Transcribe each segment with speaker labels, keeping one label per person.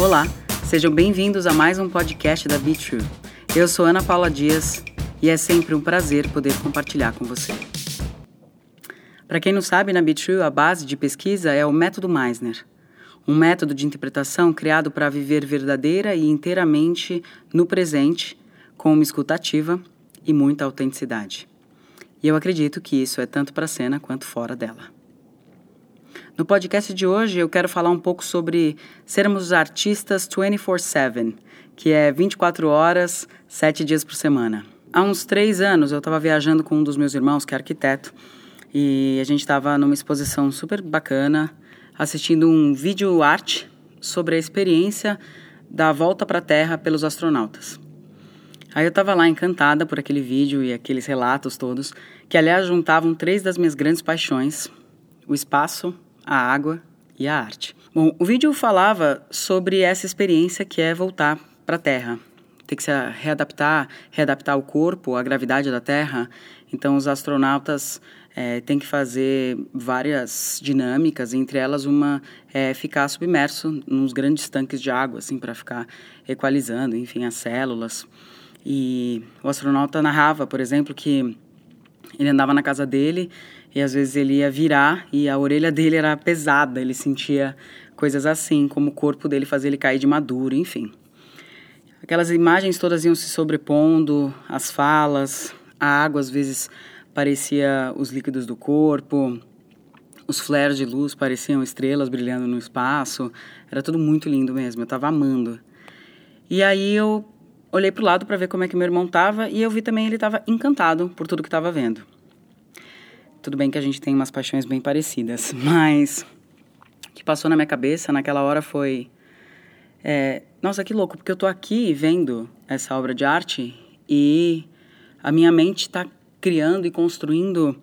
Speaker 1: Olá, sejam bem-vindos a mais um podcast da Be True. Eu sou Ana Paula Dias e é sempre um prazer poder compartilhar com você. Para quem não sabe, na Be True, a base de pesquisa é o método Meisner, um método de interpretação criado para viver verdadeira e inteiramente no presente, com uma escutativa e muita autenticidade. E eu acredito que isso é tanto para a cena quanto fora dela. No podcast de hoje eu quero falar um pouco sobre sermos artistas 24/7, que é 24 horas, 7 dias por semana. Há uns três anos eu estava viajando com um dos meus irmãos, que é arquiteto, e a gente estava numa exposição super bacana, assistindo um vídeo arte sobre a experiência da volta para a Terra pelos astronautas. Aí eu estava lá encantada por aquele vídeo e aqueles relatos todos, que aliás juntavam três das minhas grandes paixões: o espaço, a água e a arte. Bom, o vídeo falava sobre essa experiência que é voltar para a Terra. Tem que se readaptar, readaptar o corpo à gravidade da Terra. Então, os astronautas é, têm que fazer várias dinâmicas, entre elas uma é ficar submerso nos grandes tanques de água, assim, para ficar equalizando, enfim, as células. E o astronauta narrava, por exemplo, que ele andava na casa dele e às vezes ele ia virar e a orelha dele era pesada, ele sentia coisas assim, como o corpo dele fazia ele cair de maduro, enfim. Aquelas imagens todas iam se sobrepondo, as falas, a água às vezes parecia os líquidos do corpo, os flares de luz pareciam estrelas brilhando no espaço, era tudo muito lindo mesmo, eu estava amando. E aí eu olhei para o lado para ver como é que meu irmão estava e eu vi também ele estava encantado por tudo que estava vendo. Tudo bem que a gente tem umas paixões bem parecidas, mas o que passou na minha cabeça naquela hora foi: é, nossa, que louco, porque eu tô aqui vendo essa obra de arte e a minha mente está criando e construindo.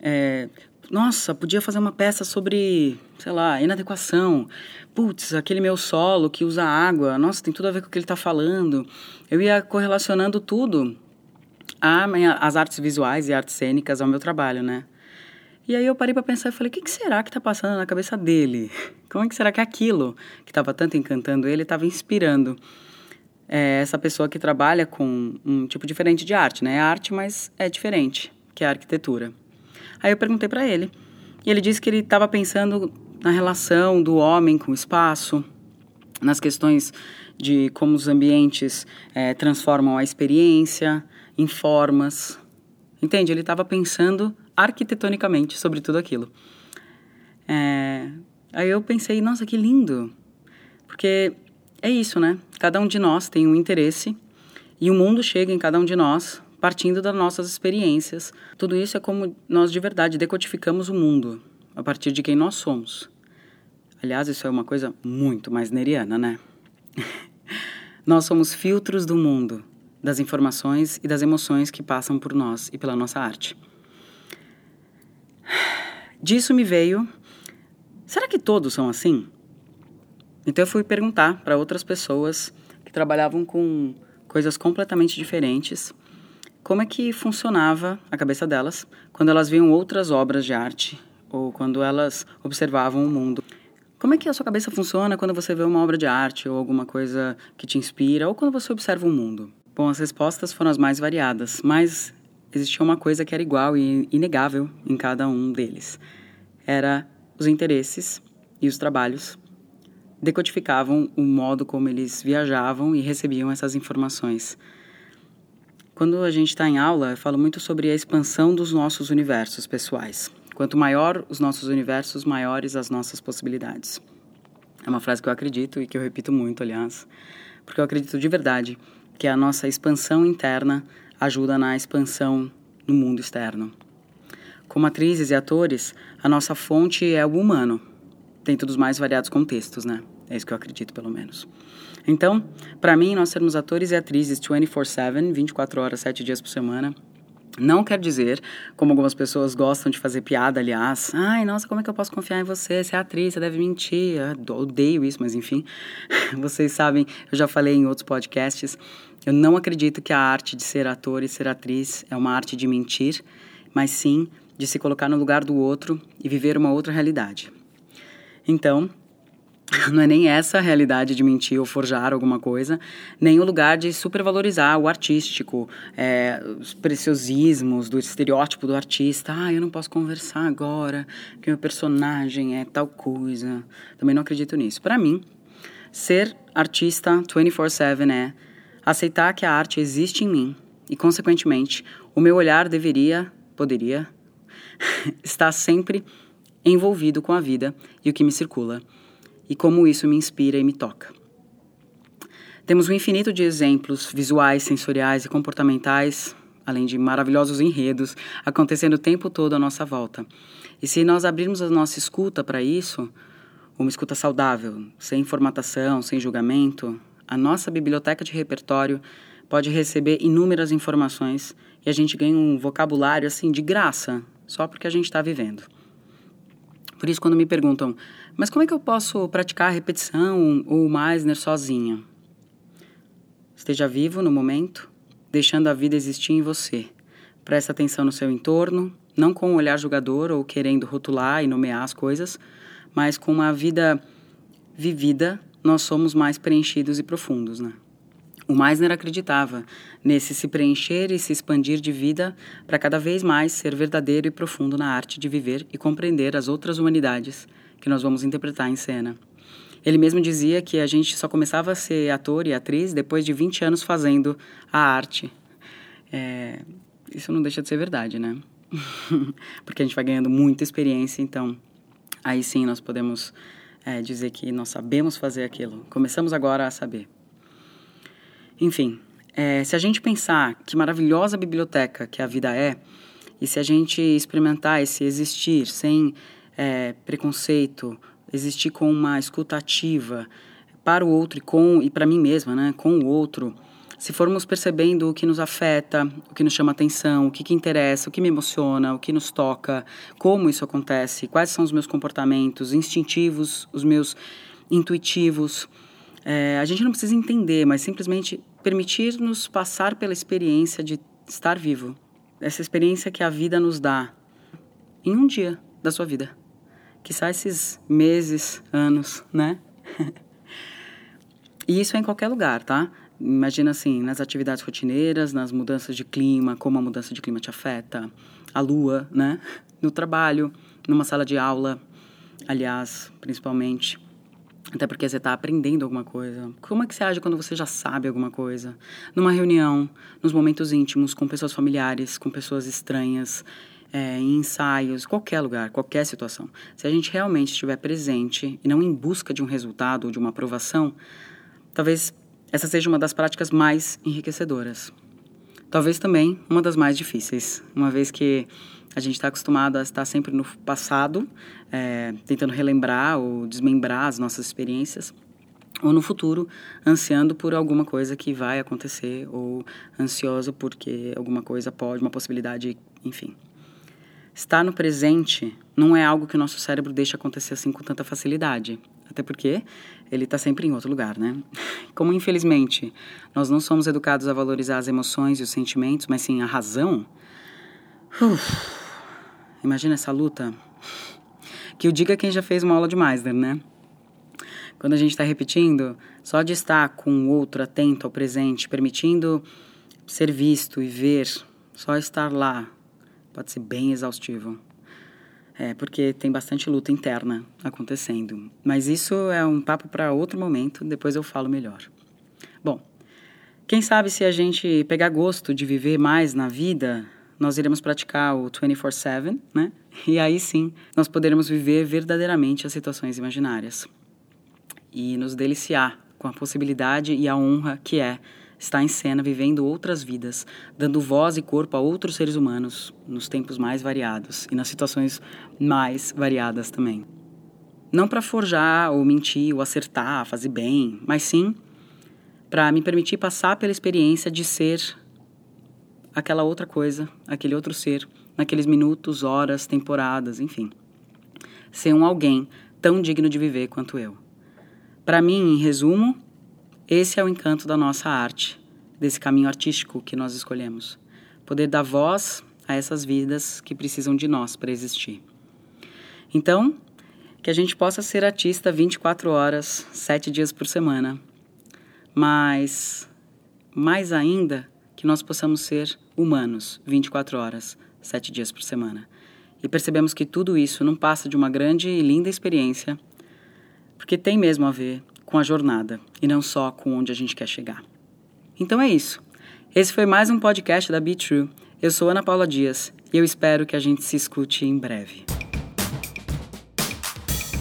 Speaker 1: É, nossa, podia fazer uma peça sobre, sei lá, inadequação. Putz, aquele meu solo que usa água, nossa, tem tudo a ver com o que ele está falando. Eu ia correlacionando tudo a minha, as artes visuais e artes cênicas ao meu trabalho, né? E aí eu parei para pensar e falei, o que, que, será que está passando na cabeça dele? Como é que será que aquilo que estava tanto encantando ele estava inspirando é, essa pessoa que trabalha com um tipo diferente de arte, né? É arte, mas é diferente, que é a arquitetura. Aí eu perguntei para ele e ele disse que ele estava pensando na relação do homem com o espaço, nas questões de como os ambientes é, transformam a experiência, em formas. Entende? Ele estava pensando arquitetonicamente sobre tudo aquilo. É... Aí eu pensei, nossa, que lindo! Porque é isso, né? Cada um de nós tem um interesse e o mundo chega em cada um de nós partindo das nossas experiências. Tudo isso é como nós de verdade decodificamos o mundo a partir de quem nós somos. Aliás, isso é uma coisa muito mais neriana, né? nós somos filtros do mundo das informações e das emoções que passam por nós e pela nossa arte. Disso me veio: será que todos são assim? Então eu fui perguntar para outras pessoas que trabalhavam com coisas completamente diferentes como é que funcionava a cabeça delas quando elas viam outras obras de arte ou quando elas observavam o mundo. Como é que a sua cabeça funciona quando você vê uma obra de arte ou alguma coisa que te inspira ou quando você observa o mundo? Bom, as respostas foram as mais variadas, mas existia uma coisa que era igual e inegável em cada um deles. Era os interesses e os trabalhos decodificavam o modo como eles viajavam e recebiam essas informações. Quando a gente está em aula, eu falo muito sobre a expansão dos nossos universos pessoais. Quanto maior os nossos universos, maiores as nossas possibilidades. É uma frase que eu acredito e que eu repito muito, aliás, porque eu acredito de verdade que a nossa expansão interna ajuda na expansão no mundo externo. Como atrizes e atores, a nossa fonte é o humano, dentro dos mais variados contextos, né? É isso que eu acredito, pelo menos. Então, para mim, nós sermos atores e atrizes 24/7, 24 horas, 7 dias por semana, não quer dizer, como algumas pessoas gostam de fazer piada, aliás, ai, nossa, como é que eu posso confiar em você? Você é atriz, você deve mentir. Eu odeio isso, mas enfim, vocês sabem, eu já falei em outros podcasts, eu não acredito que a arte de ser ator e ser atriz é uma arte de mentir, mas sim de se colocar no lugar do outro e viver uma outra realidade. Então, Não é nem essa a realidade de mentir ou forjar alguma coisa, nem o lugar de supervalorizar o artístico, é, os preciosismos do estereótipo do artista. Ah, eu não posso conversar agora, que meu personagem é tal coisa. Também não acredito nisso. Para mim, ser artista 24/7 é aceitar que a arte existe em mim e, consequentemente, o meu olhar deveria, poderia, estar sempre envolvido com a vida e o que me circula e como isso me inspira e me toca. Temos um infinito de exemplos visuais, sensoriais e comportamentais, além de maravilhosos enredos, acontecendo o tempo todo à nossa volta. E se nós abrirmos a nossa escuta para isso, uma escuta saudável, sem formatação, sem julgamento, a nossa biblioteca de repertório pode receber inúmeras informações e a gente ganha um vocabulário assim de graça, só porque a gente está vivendo. Por isso, quando me perguntam, mas como é que eu posso praticar a repetição ou Meisner sozinha? Esteja vivo no momento, deixando a vida existir em você. Preste atenção no seu entorno, não com um olhar julgador ou querendo rotular e nomear as coisas, mas com uma vida vivida, nós somos mais preenchidos e profundos, né? O Meisner acreditava nesse se preencher e se expandir de vida para cada vez mais ser verdadeiro e profundo na arte de viver e compreender as outras humanidades que nós vamos interpretar em cena. Ele mesmo dizia que a gente só começava a ser ator e atriz depois de 20 anos fazendo a arte. É, isso não deixa de ser verdade, né? Porque a gente vai ganhando muita experiência, então aí sim nós podemos é, dizer que nós sabemos fazer aquilo. Começamos agora a saber. Enfim, é, se a gente pensar que maravilhosa biblioteca que a vida é, e se a gente experimentar esse existir sem é, preconceito, existir com uma escuta ativa para o outro e com e para mim mesma, né, com o outro, se formos percebendo o que nos afeta, o que nos chama atenção, o que, que interessa, o que me emociona, o que nos toca, como isso acontece, quais são os meus comportamentos instintivos, os meus intuitivos, é, a gente não precisa entender, mas simplesmente permitir-nos passar pela experiência de estar vivo. Essa experiência que a vida nos dá em um dia da sua vida. Que sai esses meses, anos, né? e isso é em qualquer lugar, tá? Imagina assim, nas atividades rotineiras, nas mudanças de clima, como a mudança de clima te afeta, a lua, né? No trabalho, numa sala de aula, aliás, principalmente até porque você está aprendendo alguma coisa. Como é que você age quando você já sabe alguma coisa? Numa reunião, nos momentos íntimos, com pessoas familiares, com pessoas estranhas, é, em ensaios, qualquer lugar, qualquer situação. Se a gente realmente estiver presente e não em busca de um resultado ou de uma aprovação, talvez essa seja uma das práticas mais enriquecedoras. Talvez também uma das mais difíceis, uma vez que a gente está acostumado a estar sempre no passado, é, tentando relembrar ou desmembrar as nossas experiências, ou no futuro, ansiando por alguma coisa que vai acontecer, ou ansioso porque alguma coisa pode, uma possibilidade, enfim. Estar no presente não é algo que o nosso cérebro deixa acontecer assim com tanta facilidade. Até porque ele está sempre em outro lugar, né? Como, infelizmente, nós não somos educados a valorizar as emoções e os sentimentos, mas sim a razão. Uf, Imagina essa luta. Que o diga quem já fez uma aula de Meisner, né? Quando a gente está repetindo, só de estar com o outro atento ao presente, permitindo ser visto e ver, só estar lá, pode ser bem exaustivo. É, porque tem bastante luta interna acontecendo. Mas isso é um papo para outro momento, depois eu falo melhor. Bom, quem sabe se a gente pegar gosto de viver mais na vida, nós iremos praticar o 24/7, né? E aí sim, nós poderemos viver verdadeiramente as situações imaginárias e nos deliciar com a possibilidade e a honra que é estar em cena vivendo outras vidas, dando voz e corpo a outros seres humanos nos tempos mais variados e nas situações mais variadas também. Não para forjar ou mentir ou acertar, fazer bem, mas sim para me permitir passar pela experiência de ser aquela outra coisa, aquele outro ser, naqueles minutos, horas, temporadas, enfim. Ser um alguém tão digno de viver quanto eu. Para mim, em resumo, esse é o encanto da nossa arte, desse caminho artístico que nós escolhemos. Poder dar voz a essas vidas que precisam de nós para existir. Então, que a gente possa ser artista 24 horas, 7 dias por semana. Mas, mais ainda, que nós possamos ser humanos 24 horas, 7 dias por semana. E percebemos que tudo isso não passa de uma grande e linda experiência, porque tem mesmo a ver com a jornada e não só com onde a gente quer chegar. Então é isso. Esse foi mais um podcast da Be True. Eu sou Ana Paula Dias e eu espero que a gente se escute em breve.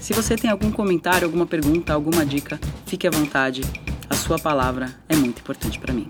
Speaker 1: Se você tem algum comentário, alguma pergunta, alguma dica, fique à vontade. A sua palavra é muito importante para mim.